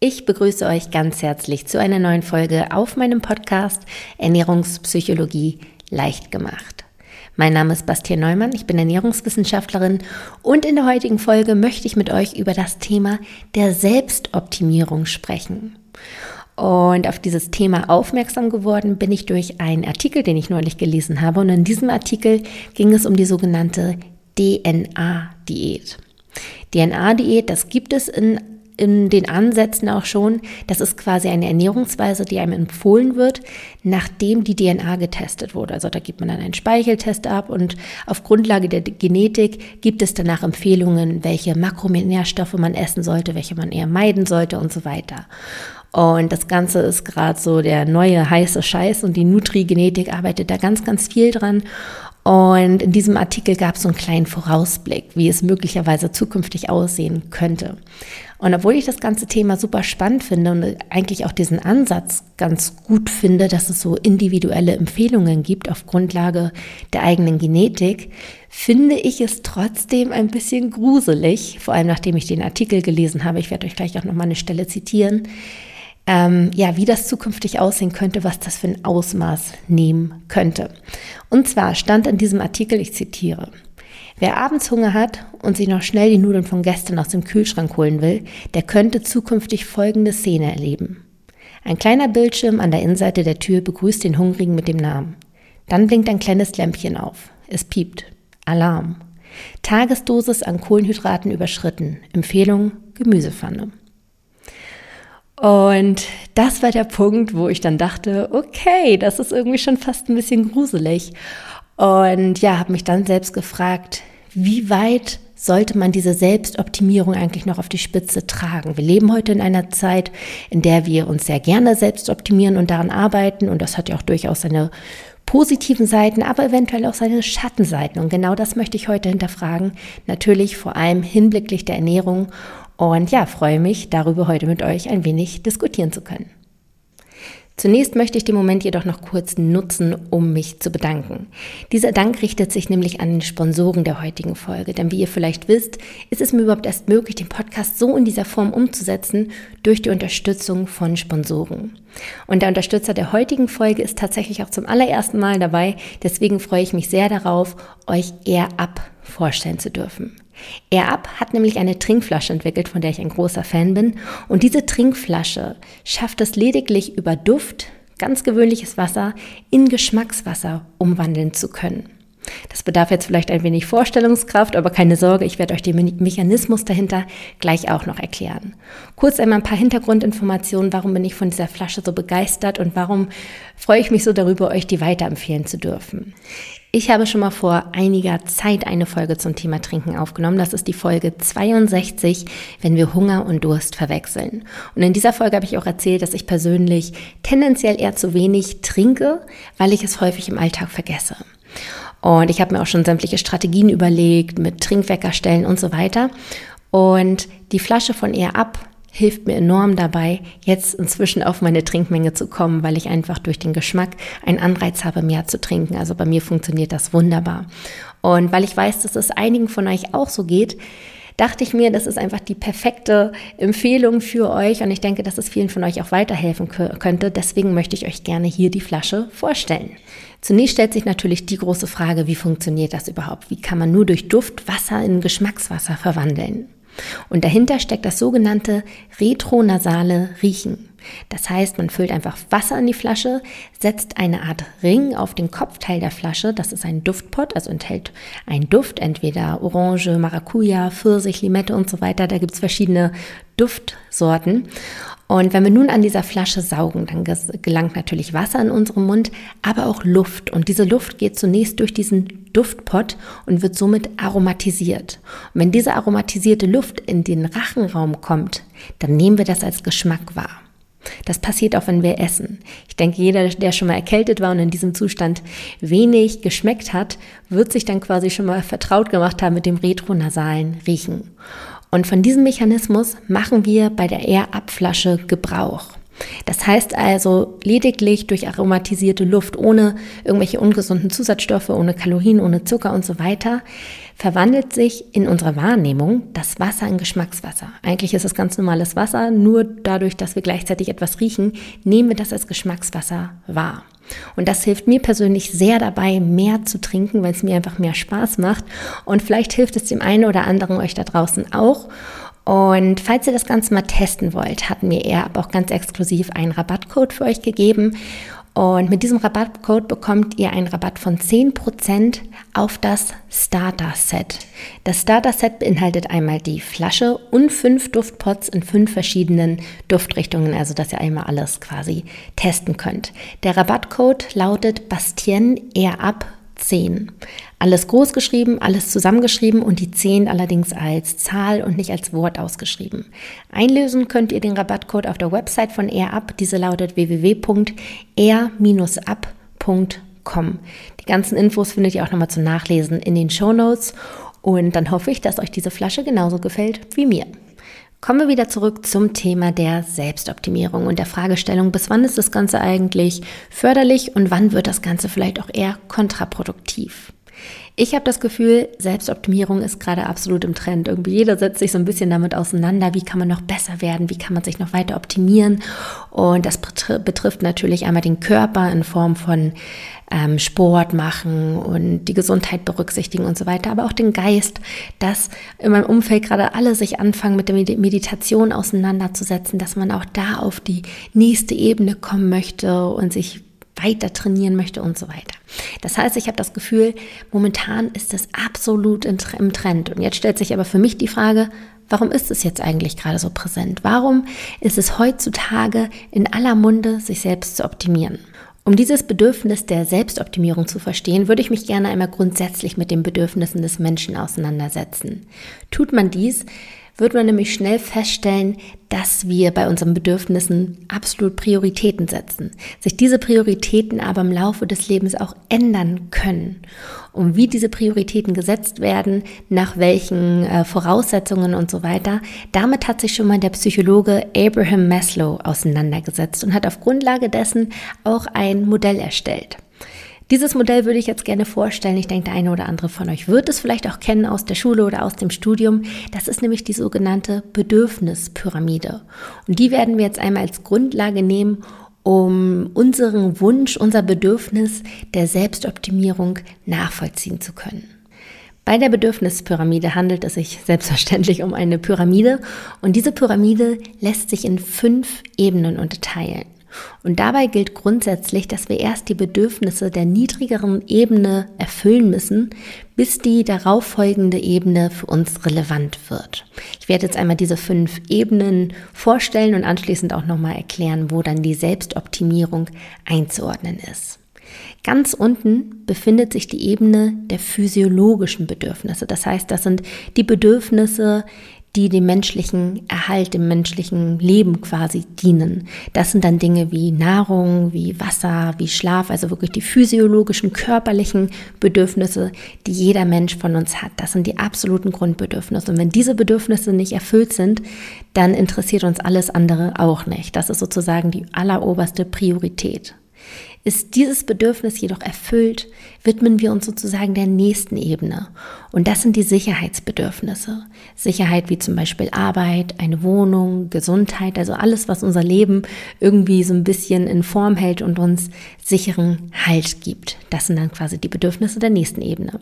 Ich begrüße euch ganz herzlich zu einer neuen Folge auf meinem Podcast Ernährungspsychologie leicht gemacht. Mein Name ist Bastian Neumann, ich bin Ernährungswissenschaftlerin und in der heutigen Folge möchte ich mit euch über das Thema der Selbstoptimierung sprechen. Und auf dieses Thema aufmerksam geworden bin ich durch einen Artikel, den ich neulich gelesen habe. Und in diesem Artikel ging es um die sogenannte DNA-Diät. DNA-Diät, das gibt es in in den Ansätzen auch schon, das ist quasi eine Ernährungsweise, die einem empfohlen wird, nachdem die DNA getestet wurde. Also da gibt man dann einen Speicheltest ab und auf Grundlage der Genetik gibt es danach Empfehlungen, welche Makronährstoffe man essen sollte, welche man eher meiden sollte und so weiter. Und das Ganze ist gerade so der neue heiße Scheiß und die Nutri-Genetik arbeitet da ganz, ganz viel dran. Und in diesem Artikel gab es so einen kleinen Vorausblick, wie es möglicherweise zukünftig aussehen könnte. Und obwohl ich das ganze Thema super spannend finde und eigentlich auch diesen Ansatz ganz gut finde, dass es so individuelle Empfehlungen gibt auf Grundlage der eigenen Genetik, finde ich es trotzdem ein bisschen gruselig, vor allem nachdem ich den Artikel gelesen habe. Ich werde euch gleich auch nochmal eine Stelle zitieren ähm, ja, wie das zukünftig aussehen könnte, was das für ein Ausmaß nehmen könnte. Und zwar stand in diesem Artikel, ich zitiere, Wer abends Hunger hat und sich noch schnell die Nudeln von gestern aus dem Kühlschrank holen will, der könnte zukünftig folgende Szene erleben. Ein kleiner Bildschirm an der Innenseite der Tür begrüßt den Hungrigen mit dem Namen. Dann blinkt ein kleines Lämpchen auf. Es piept. Alarm. Tagesdosis an Kohlenhydraten überschritten. Empfehlung Gemüsepfanne. Und das war der Punkt, wo ich dann dachte, okay, das ist irgendwie schon fast ein bisschen gruselig. Und ja, habe mich dann selbst gefragt, wie weit sollte man diese Selbstoptimierung eigentlich noch auf die Spitze tragen? Wir leben heute in einer Zeit, in der wir uns sehr gerne selbst optimieren und daran arbeiten. Und das hat ja auch durchaus seine positiven Seiten, aber eventuell auch seine Schattenseiten. Und genau das möchte ich heute hinterfragen. Natürlich vor allem hinblicklich der Ernährung und ja, freue mich, darüber heute mit euch ein wenig diskutieren zu können. Zunächst möchte ich den Moment jedoch noch kurz nutzen, um mich zu bedanken. Dieser Dank richtet sich nämlich an den Sponsoren der heutigen Folge, denn wie ihr vielleicht wisst, ist es mir überhaupt erst möglich, den Podcast so in dieser Form umzusetzen durch die Unterstützung von Sponsoren. Und der Unterstützer der heutigen Folge ist tatsächlich auch zum allerersten Mal dabei, deswegen freue ich mich sehr darauf, euch Air Up vorstellen zu dürfen. Up hat nämlich eine Trinkflasche entwickelt, von der ich ein großer Fan bin. Und diese Trinkflasche schafft es lediglich über Duft, ganz gewöhnliches Wasser, in Geschmackswasser umwandeln zu können. Das bedarf jetzt vielleicht ein wenig Vorstellungskraft, aber keine Sorge, ich werde euch den Mechanismus dahinter gleich auch noch erklären. Kurz einmal ein paar Hintergrundinformationen, warum bin ich von dieser Flasche so begeistert und warum freue ich mich so darüber, euch die weiterempfehlen zu dürfen. Ich habe schon mal vor einiger Zeit eine Folge zum Thema Trinken aufgenommen. Das ist die Folge 62, wenn wir Hunger und Durst verwechseln. Und in dieser Folge habe ich auch erzählt, dass ich persönlich tendenziell eher zu wenig trinke, weil ich es häufig im Alltag vergesse. Und ich habe mir auch schon sämtliche Strategien überlegt mit Trinkweckerstellen und so weiter. Und die Flasche von ihr ab hilft mir enorm dabei, jetzt inzwischen auf meine Trinkmenge zu kommen, weil ich einfach durch den Geschmack einen Anreiz habe, mehr zu trinken. Also bei mir funktioniert das wunderbar. Und weil ich weiß, dass es einigen von euch auch so geht, dachte ich mir, das ist einfach die perfekte Empfehlung für euch und ich denke, dass es vielen von euch auch weiterhelfen könnte. Deswegen möchte ich euch gerne hier die Flasche vorstellen. Zunächst stellt sich natürlich die große Frage, wie funktioniert das überhaupt? Wie kann man nur durch Duft Wasser in Geschmackswasser verwandeln? Und dahinter steckt das sogenannte retronasale Riechen. Das heißt, man füllt einfach Wasser in die Flasche, setzt eine Art Ring auf den Kopfteil der Flasche. Das ist ein Duftpot, also enthält einen Duft, entweder Orange, Maracuja, Pfirsich, Limette und so weiter. Da gibt es verschiedene Duftsorten. Und wenn wir nun an dieser Flasche saugen, dann gelangt natürlich Wasser in unseren Mund, aber auch Luft. Und diese Luft geht zunächst durch diesen Duftpot und wird somit aromatisiert. Und wenn diese aromatisierte Luft in den Rachenraum kommt, dann nehmen wir das als Geschmack wahr. Das passiert auch, wenn wir essen. Ich denke, jeder, der schon mal erkältet war und in diesem Zustand wenig geschmeckt hat, wird sich dann quasi schon mal vertraut gemacht haben mit dem retronasalen Riechen. Und von diesem Mechanismus machen wir bei der Air-Up-Flasche Gebrauch. Das heißt also lediglich durch aromatisierte Luft, ohne irgendwelche ungesunden Zusatzstoffe, ohne Kalorien, ohne Zucker und so weiter, verwandelt sich in unserer Wahrnehmung das Wasser in Geschmackswasser. Eigentlich ist es ganz normales Wasser, nur dadurch, dass wir gleichzeitig etwas riechen, nehmen wir das als Geschmackswasser wahr. Und das hilft mir persönlich sehr dabei, mehr zu trinken, weil es mir einfach mehr Spaß macht. Und vielleicht hilft es dem einen oder anderen euch da draußen auch. Und falls ihr das Ganze mal testen wollt, hat mir er aber auch ganz exklusiv einen Rabattcode für euch gegeben. Und mit diesem Rabattcode bekommt ihr einen Rabatt von 10% auf das Starter-Set. Das Starter-Set beinhaltet einmal die Flasche und fünf Duftpots in fünf verschiedenen Duftrichtungen, also dass ihr einmal alles quasi testen könnt. Der Rabattcode lautet Bastien Air Up 10. Alles groß geschrieben, alles zusammengeschrieben und die 10 allerdings als Zahl und nicht als Wort ausgeschrieben. Einlösen könnt ihr den Rabattcode auf der Website von AirUp. Diese lautet www.air-up.com. Die ganzen Infos findet ihr auch nochmal zum Nachlesen in den Show Notes. Und dann hoffe ich, dass euch diese Flasche genauso gefällt wie mir. Kommen wir wieder zurück zum Thema der Selbstoptimierung und der Fragestellung, bis wann ist das Ganze eigentlich förderlich und wann wird das Ganze vielleicht auch eher kontraproduktiv. Ich habe das Gefühl, Selbstoptimierung ist gerade absolut im Trend. Irgendwie jeder setzt sich so ein bisschen damit auseinander, wie kann man noch besser werden, wie kann man sich noch weiter optimieren. Und das betrifft natürlich einmal den Körper in Form von ähm, Sport machen und die Gesundheit berücksichtigen und so weiter, aber auch den Geist, dass in meinem Umfeld gerade alle sich anfangen mit der Meditation auseinanderzusetzen, dass man auch da auf die nächste Ebene kommen möchte und sich weiter trainieren möchte und so weiter. Das heißt, ich habe das Gefühl, momentan ist das absolut im Trend. Und jetzt stellt sich aber für mich die Frage, warum ist es jetzt eigentlich gerade so präsent? Warum ist es heutzutage in aller Munde, sich selbst zu optimieren? Um dieses Bedürfnis der Selbstoptimierung zu verstehen, würde ich mich gerne einmal grundsätzlich mit den Bedürfnissen des Menschen auseinandersetzen. Tut man dies, wird man nämlich schnell feststellen, dass wir bei unseren Bedürfnissen absolut Prioritäten setzen, sich diese Prioritäten aber im Laufe des Lebens auch ändern können. Und wie diese Prioritäten gesetzt werden, nach welchen äh, Voraussetzungen und so weiter, damit hat sich schon mal der Psychologe Abraham Maslow auseinandergesetzt und hat auf Grundlage dessen auch ein Modell erstellt. Dieses Modell würde ich jetzt gerne vorstellen. Ich denke, der eine oder andere von euch wird es vielleicht auch kennen aus der Schule oder aus dem Studium. Das ist nämlich die sogenannte Bedürfnispyramide. Und die werden wir jetzt einmal als Grundlage nehmen, um unseren Wunsch, unser Bedürfnis der Selbstoptimierung nachvollziehen zu können. Bei der Bedürfnispyramide handelt es sich selbstverständlich um eine Pyramide und diese Pyramide lässt sich in fünf Ebenen unterteilen. Und dabei gilt grundsätzlich, dass wir erst die Bedürfnisse der niedrigeren Ebene erfüllen müssen, bis die darauffolgende Ebene für uns relevant wird. Ich werde jetzt einmal diese fünf Ebenen vorstellen und anschließend auch nochmal erklären, wo dann die Selbstoptimierung einzuordnen ist. Ganz unten befindet sich die Ebene der physiologischen Bedürfnisse. Das heißt, das sind die Bedürfnisse, die dem menschlichen Erhalt, dem menschlichen Leben quasi dienen. Das sind dann Dinge wie Nahrung, wie Wasser, wie Schlaf, also wirklich die physiologischen, körperlichen Bedürfnisse, die jeder Mensch von uns hat. Das sind die absoluten Grundbedürfnisse. Und wenn diese Bedürfnisse nicht erfüllt sind, dann interessiert uns alles andere auch nicht. Das ist sozusagen die alleroberste Priorität. Ist dieses Bedürfnis jedoch erfüllt, widmen wir uns sozusagen der nächsten Ebene. Und das sind die Sicherheitsbedürfnisse. Sicherheit wie zum Beispiel Arbeit, eine Wohnung, Gesundheit, also alles, was unser Leben irgendwie so ein bisschen in Form hält und uns sicheren Halt gibt. Das sind dann quasi die Bedürfnisse der nächsten Ebene.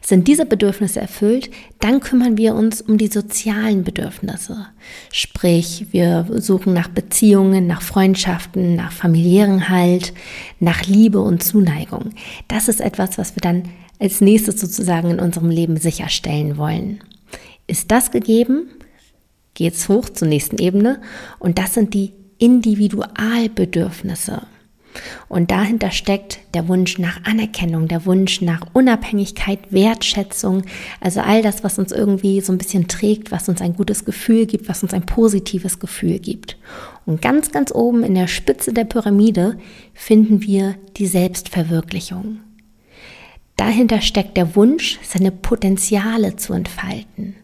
Sind diese Bedürfnisse erfüllt, dann kümmern wir uns um die sozialen Bedürfnisse. Sprich, wir suchen nach Beziehungen, nach Freundschaften, nach familiären Halt, nach Liebe und Zuneigung. Das ist etwas, was wir dann als nächstes sozusagen in unserem Leben sicherstellen wollen. Ist das gegeben, geht es hoch zur nächsten Ebene und das sind die Individualbedürfnisse. Und dahinter steckt der Wunsch nach Anerkennung, der Wunsch nach Unabhängigkeit, Wertschätzung, also all das, was uns irgendwie so ein bisschen trägt, was uns ein gutes Gefühl gibt, was uns ein positives Gefühl gibt. Und ganz, ganz oben in der Spitze der Pyramide finden wir die Selbstverwirklichung. Dahinter steckt der Wunsch, seine Potenziale zu entfalten,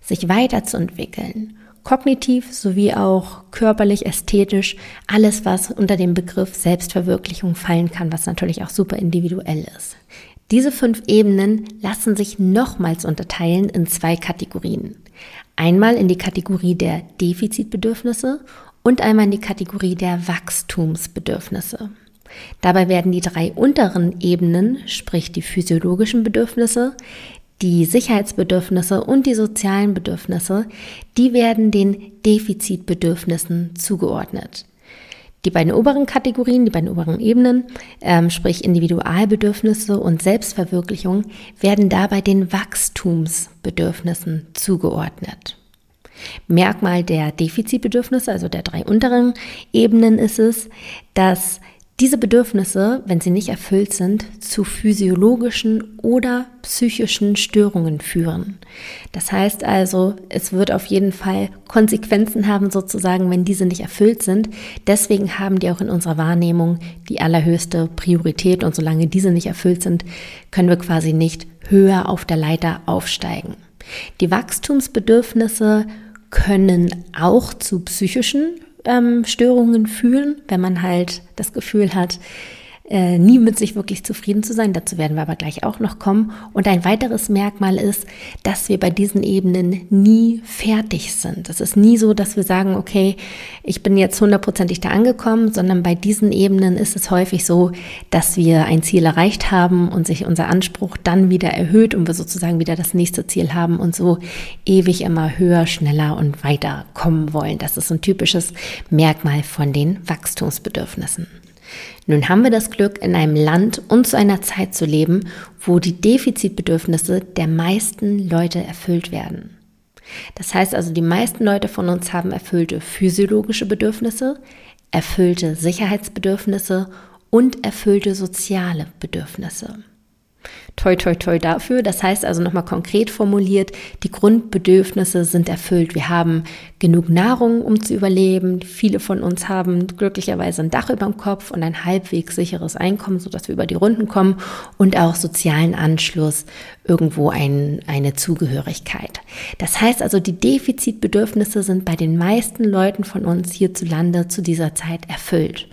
sich weiterzuentwickeln, kognitiv sowie auch körperlich, ästhetisch, alles, was unter dem Begriff Selbstverwirklichung fallen kann, was natürlich auch super individuell ist. Diese fünf Ebenen lassen sich nochmals unterteilen in zwei Kategorien. Einmal in die Kategorie der Defizitbedürfnisse und einmal in die Kategorie der Wachstumsbedürfnisse. Dabei werden die drei unteren Ebenen, sprich die physiologischen Bedürfnisse, die Sicherheitsbedürfnisse und die sozialen Bedürfnisse, die werden den Defizitbedürfnissen zugeordnet. Die beiden oberen Kategorien, die beiden oberen Ebenen, ähm, sprich Individualbedürfnisse und Selbstverwirklichung, werden dabei den Wachstumsbedürfnissen zugeordnet. Merkmal der Defizitbedürfnisse, also der drei unteren Ebenen, ist es, dass diese Bedürfnisse, wenn sie nicht erfüllt sind, zu physiologischen oder psychischen Störungen führen. Das heißt also, es wird auf jeden Fall Konsequenzen haben, sozusagen, wenn diese nicht erfüllt sind. Deswegen haben die auch in unserer Wahrnehmung die allerhöchste Priorität und solange diese nicht erfüllt sind, können wir quasi nicht höher auf der Leiter aufsteigen. Die Wachstumsbedürfnisse können auch zu psychischen ähm, Störungen fühlen, wenn man halt das Gefühl hat, äh, nie mit sich wirklich zufrieden zu sein. Dazu werden wir aber gleich auch noch kommen. Und ein weiteres Merkmal ist, dass wir bei diesen Ebenen nie fertig sind. Es ist nie so, dass wir sagen, okay, ich bin jetzt hundertprozentig da angekommen, sondern bei diesen Ebenen ist es häufig so, dass wir ein Ziel erreicht haben und sich unser Anspruch dann wieder erhöht und wir sozusagen wieder das nächste Ziel haben und so ewig immer höher, schneller und weiter kommen wollen. Das ist ein typisches Merkmal von den Wachstumsbedürfnissen. Nun haben wir das Glück, in einem Land und zu einer Zeit zu leben, wo die Defizitbedürfnisse der meisten Leute erfüllt werden. Das heißt also, die meisten Leute von uns haben erfüllte physiologische Bedürfnisse, erfüllte Sicherheitsbedürfnisse und erfüllte soziale Bedürfnisse. Toi, toi, toi dafür. Das heißt also nochmal konkret formuliert, die Grundbedürfnisse sind erfüllt. Wir haben genug Nahrung, um zu überleben. Viele von uns haben glücklicherweise ein Dach über dem Kopf und ein halbwegs sicheres Einkommen, sodass wir über die Runden kommen und auch sozialen Anschluss, irgendwo ein, eine Zugehörigkeit. Das heißt also, die Defizitbedürfnisse sind bei den meisten Leuten von uns hierzulande zu dieser Zeit erfüllt.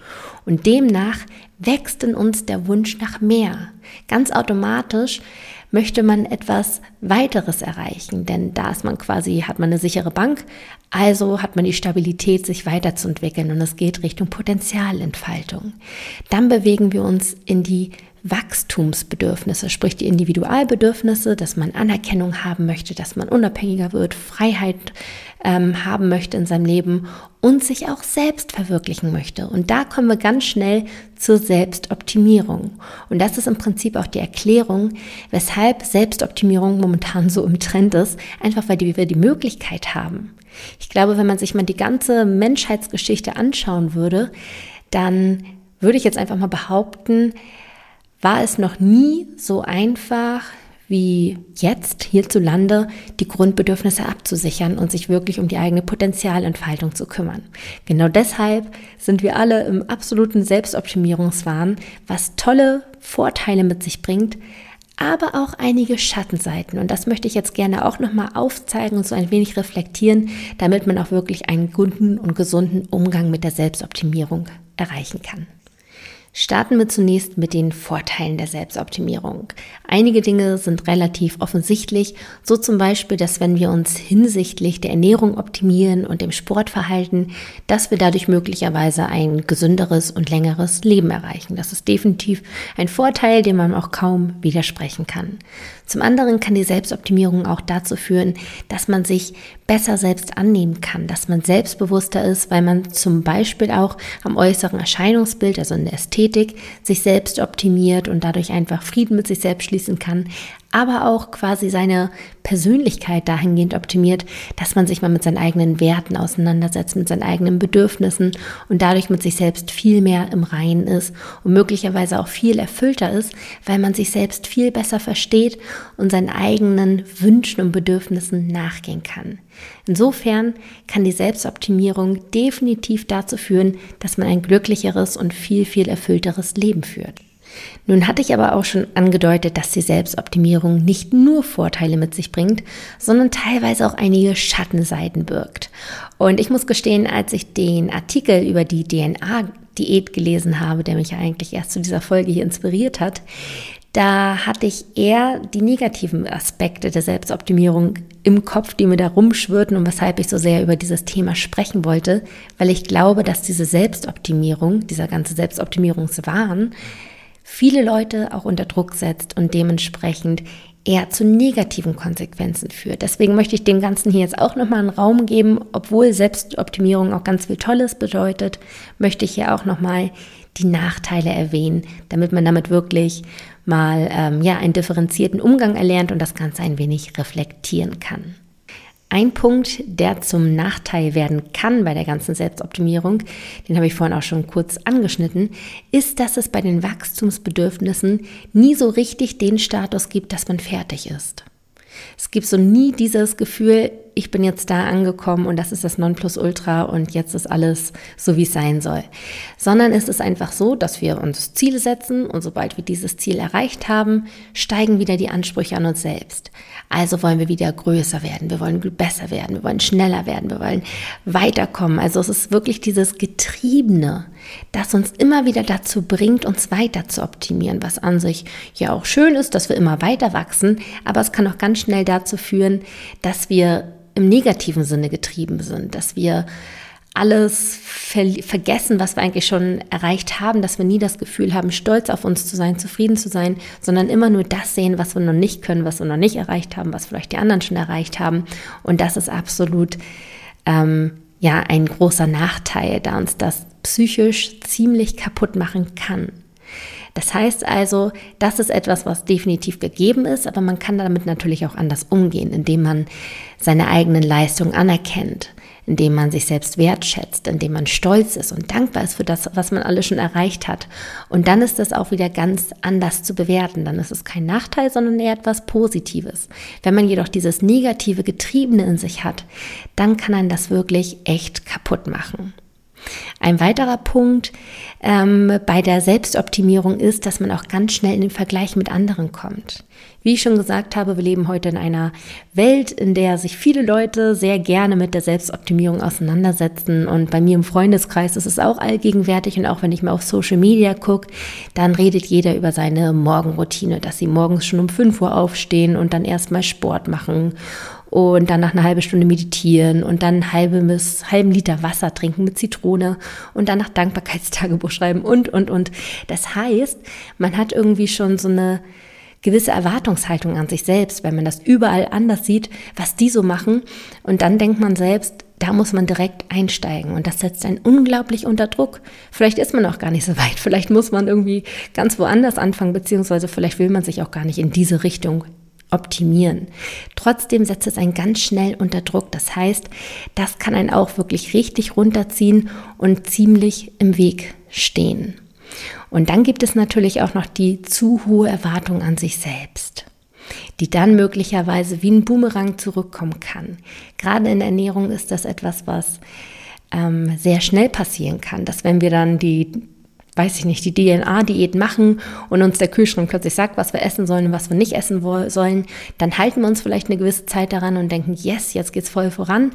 Und demnach wächst in uns der Wunsch nach mehr. Ganz automatisch möchte man etwas weiteres erreichen, denn da ist man quasi, hat man eine sichere Bank, also hat man die Stabilität, sich weiterzuentwickeln und es geht Richtung Potenzialentfaltung. Dann bewegen wir uns in die Wachstumsbedürfnisse, sprich die Individualbedürfnisse, dass man Anerkennung haben möchte, dass man unabhängiger wird, Freiheit ähm, haben möchte in seinem Leben und sich auch selbst verwirklichen möchte. Und da kommen wir ganz schnell zur Selbstoptimierung. Und das ist im Prinzip auch die Erklärung, weshalb Selbstoptimierung momentan so im Trend ist, einfach weil wir die Möglichkeit haben. Ich glaube, wenn man sich mal die ganze Menschheitsgeschichte anschauen würde, dann würde ich jetzt einfach mal behaupten, war es noch nie so einfach wie jetzt hierzulande die Grundbedürfnisse abzusichern und sich wirklich um die eigene Potenzialentfaltung zu kümmern. Genau deshalb sind wir alle im absoluten Selbstoptimierungswahn, was tolle Vorteile mit sich bringt, aber auch einige Schattenseiten. Und das möchte ich jetzt gerne auch nochmal aufzeigen und so ein wenig reflektieren, damit man auch wirklich einen guten und gesunden Umgang mit der Selbstoptimierung erreichen kann. Starten wir zunächst mit den Vorteilen der Selbstoptimierung. Einige Dinge sind relativ offensichtlich, so zum Beispiel, dass wenn wir uns hinsichtlich der Ernährung optimieren und dem Sportverhalten, dass wir dadurch möglicherweise ein gesünderes und längeres Leben erreichen. Das ist definitiv ein Vorteil, dem man auch kaum widersprechen kann. Zum anderen kann die Selbstoptimierung auch dazu führen, dass man sich besser selbst annehmen kann, dass man selbstbewusster ist, weil man zum Beispiel auch am äußeren Erscheinungsbild, also in der Ästhetik, sich selbst optimiert und dadurch einfach Frieden mit sich selbst schließen kann, aber auch quasi seine Persönlichkeit dahingehend optimiert, dass man sich mal mit seinen eigenen Werten auseinandersetzt, mit seinen eigenen Bedürfnissen und dadurch mit sich selbst viel mehr im Reinen ist und möglicherweise auch viel erfüllter ist, weil man sich selbst viel besser versteht und seinen eigenen Wünschen und Bedürfnissen nachgehen kann. Insofern kann die Selbstoptimierung definitiv dazu führen, dass man ein glücklicheres und viel, viel erfüllteres Leben führt. Nun hatte ich aber auch schon angedeutet, dass die Selbstoptimierung nicht nur Vorteile mit sich bringt, sondern teilweise auch einige Schattenseiten birgt. Und ich muss gestehen, als ich den Artikel über die DNA-Diät gelesen habe, der mich ja eigentlich erst zu dieser Folge hier inspiriert hat, da hatte ich eher die negativen Aspekte der Selbstoptimierung im Kopf, die mir da rumschwirrten und weshalb ich so sehr über dieses Thema sprechen wollte, weil ich glaube, dass diese Selbstoptimierung, dieser ganze Selbstoptimierungswahn, viele Leute auch unter Druck setzt und dementsprechend eher zu negativen Konsequenzen führt. Deswegen möchte ich dem Ganzen hier jetzt auch nochmal einen Raum geben, obwohl Selbstoptimierung auch ganz viel Tolles bedeutet, möchte ich hier auch nochmal die Nachteile erwähnen, damit man damit wirklich mal ähm, ja, einen differenzierten Umgang erlernt und das Ganze ein wenig reflektieren kann. Ein Punkt, der zum Nachteil werden kann bei der ganzen Selbstoptimierung, den habe ich vorhin auch schon kurz angeschnitten, ist, dass es bei den Wachstumsbedürfnissen nie so richtig den Status gibt, dass man fertig ist. Es gibt so nie dieses Gefühl, ich bin jetzt da angekommen und das ist das Nonplusultra und jetzt ist alles so, wie es sein soll. Sondern es ist einfach so, dass wir uns Ziele setzen und sobald wir dieses Ziel erreicht haben, steigen wieder die Ansprüche an uns selbst. Also wollen wir wieder größer werden, wir wollen besser werden, wir wollen schneller werden, wir wollen weiterkommen. Also es ist wirklich dieses Getriebene, das uns immer wieder dazu bringt, uns weiter zu optimieren, was an sich ja auch schön ist, dass wir immer weiter wachsen, aber es kann auch ganz schnell dazu führen, dass wir im negativen Sinne getrieben sind, dass wir alles ver vergessen, was wir eigentlich schon erreicht haben, dass wir nie das Gefühl haben, stolz auf uns zu sein, zufrieden zu sein, sondern immer nur das sehen, was wir noch nicht können, was wir noch nicht erreicht haben, was vielleicht die anderen schon erreicht haben. Und das ist absolut ähm, ja ein großer Nachteil, da uns das psychisch ziemlich kaputt machen kann. Das heißt also, das ist etwas, was definitiv gegeben ist, aber man kann damit natürlich auch anders umgehen, indem man seine eigenen Leistungen anerkennt, indem man sich selbst wertschätzt, indem man stolz ist und dankbar ist für das, was man alles schon erreicht hat. Und dann ist das auch wieder ganz anders zu bewerten. Dann ist es kein Nachteil, sondern eher etwas Positives. Wenn man jedoch dieses negative Getriebene in sich hat, dann kann einen das wirklich echt kaputt machen. Ein weiterer Punkt ähm, bei der Selbstoptimierung ist, dass man auch ganz schnell in den Vergleich mit anderen kommt. Wie ich schon gesagt habe, wir leben heute in einer Welt, in der sich viele Leute sehr gerne mit der Selbstoptimierung auseinandersetzen. Und bei mir im Freundeskreis ist es auch allgegenwärtig. Und auch wenn ich mal auf Social Media gucke, dann redet jeder über seine Morgenroutine, dass sie morgens schon um 5 Uhr aufstehen und dann erstmal Sport machen und dann nach einer halben Stunde meditieren und dann halbe bis halben Liter Wasser trinken mit Zitrone und dann nach Dankbarkeitstagebuch schreiben und und und. Das heißt, man hat irgendwie schon so eine gewisse Erwartungshaltung an sich selbst, wenn man das überall anders sieht, was die so machen und dann denkt man selbst, da muss man direkt einsteigen und das setzt einen unglaublich unter Druck. Vielleicht ist man auch gar nicht so weit, vielleicht muss man irgendwie ganz woanders anfangen, beziehungsweise vielleicht will man sich auch gar nicht in diese Richtung optimieren. Trotzdem setzt es einen ganz schnell unter Druck. Das heißt, das kann einen auch wirklich richtig runterziehen und ziemlich im Weg stehen. Und dann gibt es natürlich auch noch die zu hohe Erwartung an sich selbst, die dann möglicherweise wie ein Boomerang zurückkommen kann. Gerade in der Ernährung ist das etwas, was ähm, sehr schnell passieren kann, dass wenn wir dann die weiß ich nicht, die DNA-Diät machen und uns der Kühlschrank plötzlich sagt, was wir essen sollen und was wir nicht essen sollen, dann halten wir uns vielleicht eine gewisse Zeit daran und denken, yes, jetzt geht's voll voran.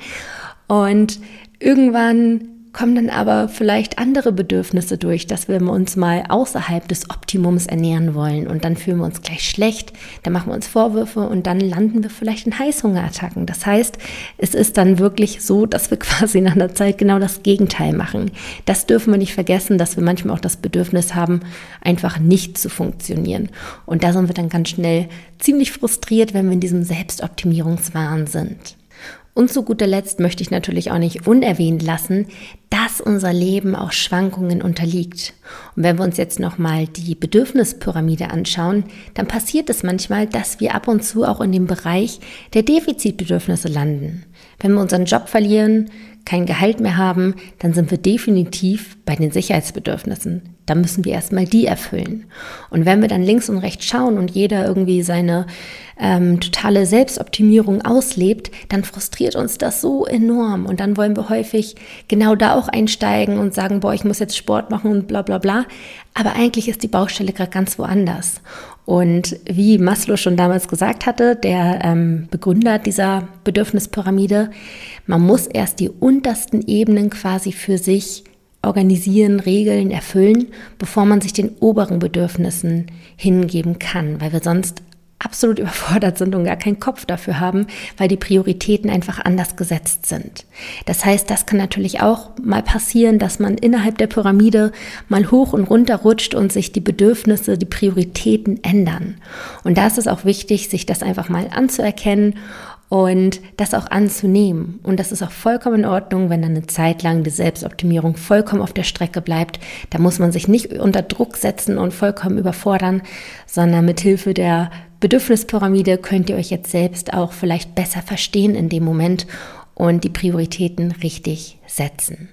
Und irgendwann kommen dann aber vielleicht andere Bedürfnisse durch, dass wir uns mal außerhalb des Optimums ernähren wollen und dann fühlen wir uns gleich schlecht, dann machen wir uns Vorwürfe und dann landen wir vielleicht in Heißhungerattacken. Das heißt, es ist dann wirklich so, dass wir quasi nach einer Zeit genau das Gegenteil machen. Das dürfen wir nicht vergessen, dass wir manchmal auch das Bedürfnis haben, einfach nicht zu funktionieren. Und da sind wir dann ganz schnell ziemlich frustriert, wenn wir in diesem Selbstoptimierungswahn sind. Und zu guter Letzt möchte ich natürlich auch nicht unerwähnt lassen, dass unser Leben auch Schwankungen unterliegt. Und wenn wir uns jetzt nochmal die Bedürfnispyramide anschauen, dann passiert es manchmal, dass wir ab und zu auch in dem Bereich der Defizitbedürfnisse landen. Wenn wir unseren Job verlieren, kein Gehalt mehr haben, dann sind wir definitiv bei den Sicherheitsbedürfnissen. Da müssen wir erstmal die erfüllen. Und wenn wir dann links und rechts schauen und jeder irgendwie seine ähm, totale Selbstoptimierung auslebt, dann frustriert uns das so enorm. Und dann wollen wir häufig genau da auch einsteigen und sagen, boah, ich muss jetzt Sport machen und bla bla bla. Aber eigentlich ist die Baustelle gerade ganz woanders. Und wie Maslow schon damals gesagt hatte, der ähm, Begründer dieser Bedürfnispyramide, man muss erst die untersten Ebenen quasi für sich organisieren, regeln, erfüllen, bevor man sich den oberen Bedürfnissen hingeben kann, weil wir sonst absolut überfordert sind und gar keinen Kopf dafür haben, weil die Prioritäten einfach anders gesetzt sind. Das heißt, das kann natürlich auch mal passieren, dass man innerhalb der Pyramide mal hoch und runter rutscht und sich die Bedürfnisse, die Prioritäten ändern. Und da ist es auch wichtig, sich das einfach mal anzuerkennen und das auch anzunehmen. Und das ist auch vollkommen in Ordnung, wenn dann eine Zeit lang die Selbstoptimierung vollkommen auf der Strecke bleibt. Da muss man sich nicht unter Druck setzen und vollkommen überfordern, sondern mit Hilfe der Bedürfnispyramide könnt ihr euch jetzt selbst auch vielleicht besser verstehen in dem Moment und die Prioritäten richtig setzen.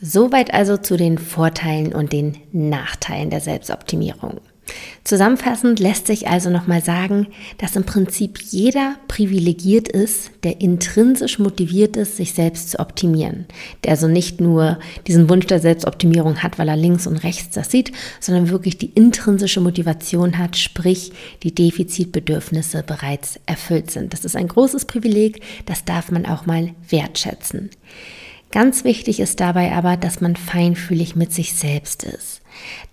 Soweit also zu den Vorteilen und den Nachteilen der Selbstoptimierung. Zusammenfassend lässt sich also nochmal sagen, dass im Prinzip jeder privilegiert ist, der intrinsisch motiviert ist, sich selbst zu optimieren. Der also nicht nur diesen Wunsch der Selbstoptimierung hat, weil er links und rechts das sieht, sondern wirklich die intrinsische Motivation hat, sprich die Defizitbedürfnisse bereits erfüllt sind. Das ist ein großes Privileg, das darf man auch mal wertschätzen. Ganz wichtig ist dabei aber, dass man feinfühlig mit sich selbst ist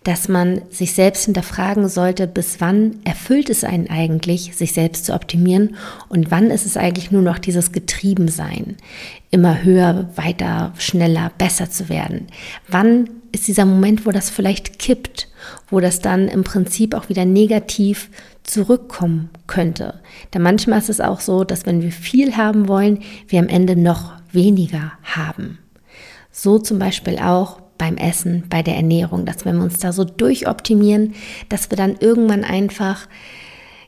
dass man sich selbst hinterfragen sollte, bis wann erfüllt es einen eigentlich, sich selbst zu optimieren und wann ist es eigentlich nur noch dieses Getriebensein, immer höher, weiter, schneller, besser zu werden. Wann ist dieser Moment, wo das vielleicht kippt, wo das dann im Prinzip auch wieder negativ zurückkommen könnte. Denn manchmal ist es auch so, dass wenn wir viel haben wollen, wir am Ende noch weniger haben. So zum Beispiel auch beim Essen, bei der Ernährung, dass wenn wir uns da so durchoptimieren, dass wir dann irgendwann einfach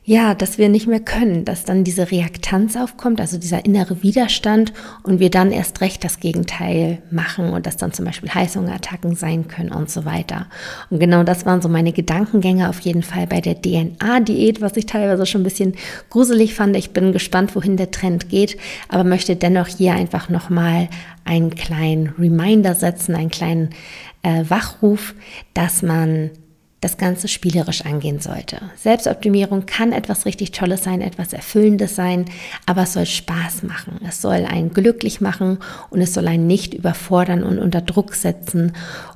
ja, dass wir nicht mehr können, dass dann diese Reaktanz aufkommt, also dieser innere Widerstand und wir dann erst recht das Gegenteil machen und das dann zum Beispiel Heißhungerattacken sein können und so weiter. Und genau das waren so meine Gedankengänge auf jeden Fall bei der DNA-Diät, was ich teilweise schon ein bisschen gruselig fand. Ich bin gespannt, wohin der Trend geht, aber möchte dennoch hier einfach nochmal einen kleinen Reminder setzen, einen kleinen äh, Wachruf, dass man das Ganze spielerisch angehen sollte. Selbstoptimierung kann etwas richtig Tolles sein, etwas Erfüllendes sein, aber es soll Spaß machen. Es soll einen glücklich machen und es soll einen nicht überfordern und unter Druck setzen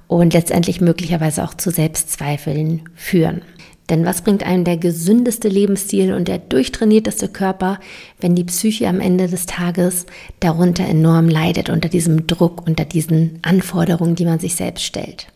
und letztendlich möglicherweise auch zu Selbstzweifeln führen. Denn was bringt einem der gesündeste Lebensstil und der durchtrainierteste Körper, wenn die Psyche am Ende des Tages darunter enorm leidet, unter diesem Druck, unter diesen Anforderungen, die man sich selbst stellt?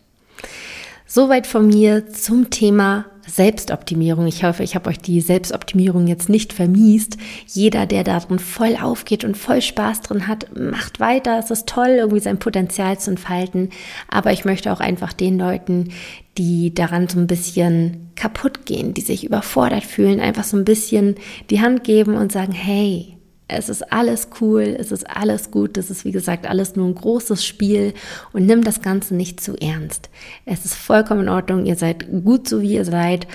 Soweit von mir zum Thema Selbstoptimierung. Ich hoffe, ich habe euch die Selbstoptimierung jetzt nicht vermiest. Jeder, der darin voll aufgeht und voll Spaß drin hat, macht weiter. Es ist toll, irgendwie sein Potenzial zu entfalten. Aber ich möchte auch einfach den Leuten, die daran so ein bisschen kaputt gehen, die sich überfordert fühlen, einfach so ein bisschen die Hand geben und sagen, hey, es ist alles cool, es ist alles gut, das ist wie gesagt alles nur ein großes Spiel und nimm das Ganze nicht zu ernst. Es ist vollkommen in Ordnung, ihr seid gut so wie ihr seid,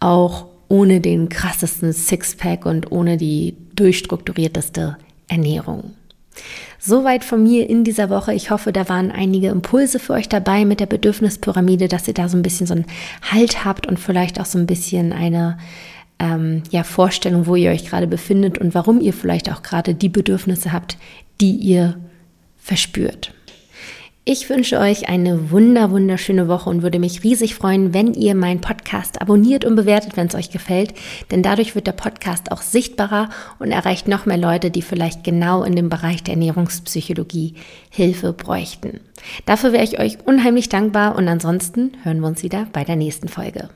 auch ohne den krassesten Sixpack und ohne die durchstrukturierteste Ernährung. Soweit von mir in dieser Woche. Ich hoffe, da waren einige Impulse für euch dabei mit der Bedürfnispyramide, dass ihr da so ein bisschen so einen Halt habt und vielleicht auch so ein bisschen eine ähm, ja, Vorstellung, wo ihr euch gerade befindet und warum ihr vielleicht auch gerade die Bedürfnisse habt, die ihr verspürt. Ich wünsche euch eine wunder, wunderschöne Woche und würde mich riesig freuen, wenn ihr meinen Podcast abonniert und bewertet, wenn es euch gefällt, denn dadurch wird der Podcast auch sichtbarer und erreicht noch mehr Leute, die vielleicht genau in dem Bereich der Ernährungspsychologie Hilfe bräuchten. Dafür wäre ich euch unheimlich dankbar und ansonsten hören wir uns wieder bei der nächsten Folge.